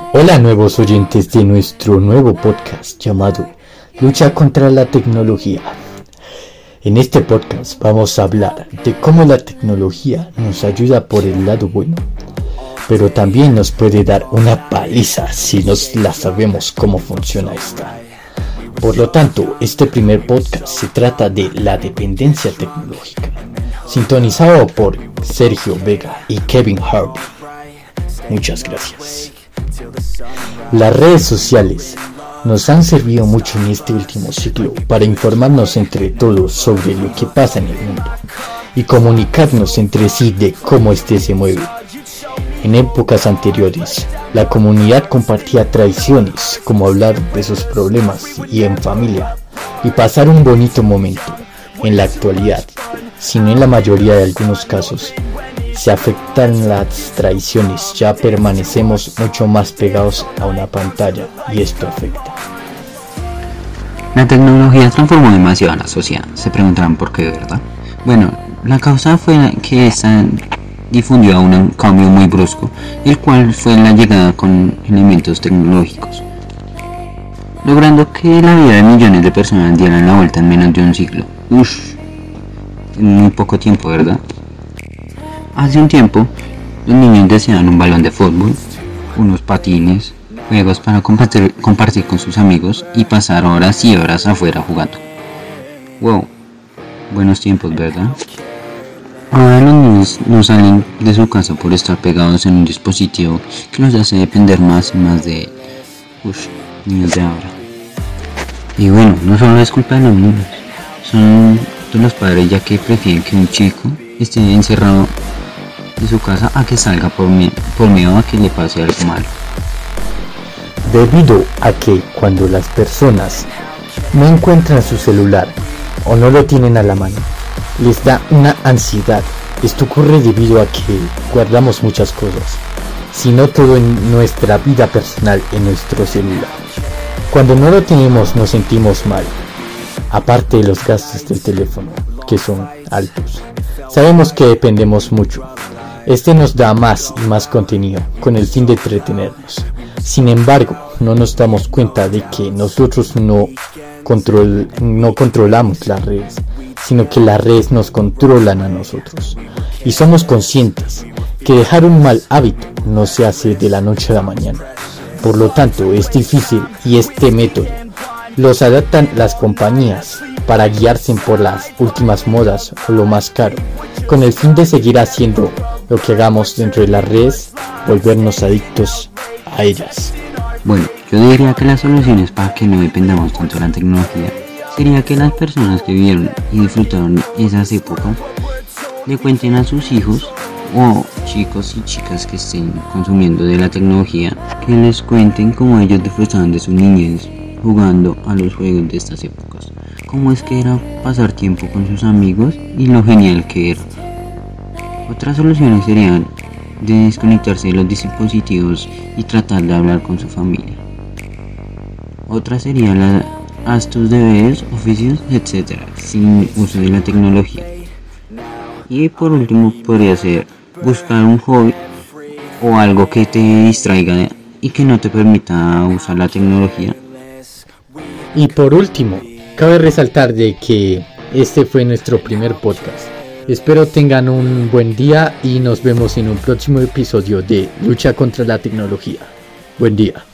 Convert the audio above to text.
Hola nuevos oyentes de nuestro nuevo podcast llamado Lucha contra la tecnología. En este podcast vamos a hablar de cómo la tecnología nos ayuda por el lado bueno, pero también nos puede dar una paliza si nos la sabemos cómo funciona esta. Por lo tanto, este primer podcast se trata de la dependencia tecnológica, sintonizado por Sergio Vega y Kevin Harvey. Muchas gracias. Las redes sociales nos han servido mucho en este último ciclo para informarnos entre todos sobre lo que pasa en el mundo y comunicarnos entre sí de cómo éste se mueve. En épocas anteriores, la comunidad compartía tradiciones como hablar de sus problemas y en familia y pasar un bonito momento. En la actualidad, si no en la mayoría de algunos casos, se afectan las tradiciones, ya permanecemos mucho más pegados a una pantalla y esto afecta. La tecnología transformó demasiado a la sociedad, se preguntarán por qué, ¿verdad? Bueno, la causa fue que esta difundió a un cambio muy brusco, el cual fue la llegada con elementos tecnológicos, logrando que la vida de millones de personas dieran la vuelta en menos de un siglo. Uff, en muy poco tiempo, ¿verdad? Hace un tiempo, los niños deseaban un balón de fútbol, unos patines, juegos para compartir, compartir con sus amigos y pasar horas y horas afuera jugando. Wow, buenos tiempos, ¿verdad? Ahora los niños no salen de su casa por estar pegados en un dispositivo que los hace depender más y más de Uf, niños de ahora. Y bueno, no solo es culpa de los niños, son de los padres ya que prefieren que un chico esté encerrado de su casa a que salga por, por miedo a que le pase algo malo. Debido a que cuando las personas no encuentran su celular o no lo tienen a la mano, les da una ansiedad. Esto ocurre debido a que guardamos muchas cosas, si no todo en nuestra vida personal en nuestro celular. Cuando no lo tenemos nos sentimos mal, aparte de los gastos del teléfono, que son altos. Sabemos que dependemos mucho. Este nos da más y más contenido, con el fin de entretenernos. Sin embargo, no nos damos cuenta de que nosotros no, control, no controlamos las redes, sino que las redes nos controlan a nosotros. Y somos conscientes que dejar un mal hábito no se hace de la noche a la mañana. Por lo tanto, es difícil y este método los adaptan las compañías para guiarse por las últimas modas o lo más caro, con el fin de seguir haciendo lo que hagamos dentro de las redes, volvernos adictos a ellas. Bueno, yo diría que las soluciones para que no dependamos tanto de la tecnología sería que las personas que vivieron y disfrutaron esas épocas le cuenten a sus hijos o chicos y chicas que estén consumiendo de la tecnología que les cuenten cómo ellos disfrutaban de su niñez jugando a los juegos de estas épocas, cómo es que era pasar tiempo con sus amigos y lo genial que era. Otras soluciones serían de desconectarse de los dispositivos y tratar de hablar con su familia. Otra sería la tus deberes, oficios, etc. sin uso de la tecnología. Y por último podría ser buscar un hobby o algo que te distraiga y que no te permita usar la tecnología. Y por último, cabe resaltar de que este fue nuestro primer podcast. Espero tengan un buen día y nos vemos en un próximo episodio de Lucha contra la tecnología. Buen día.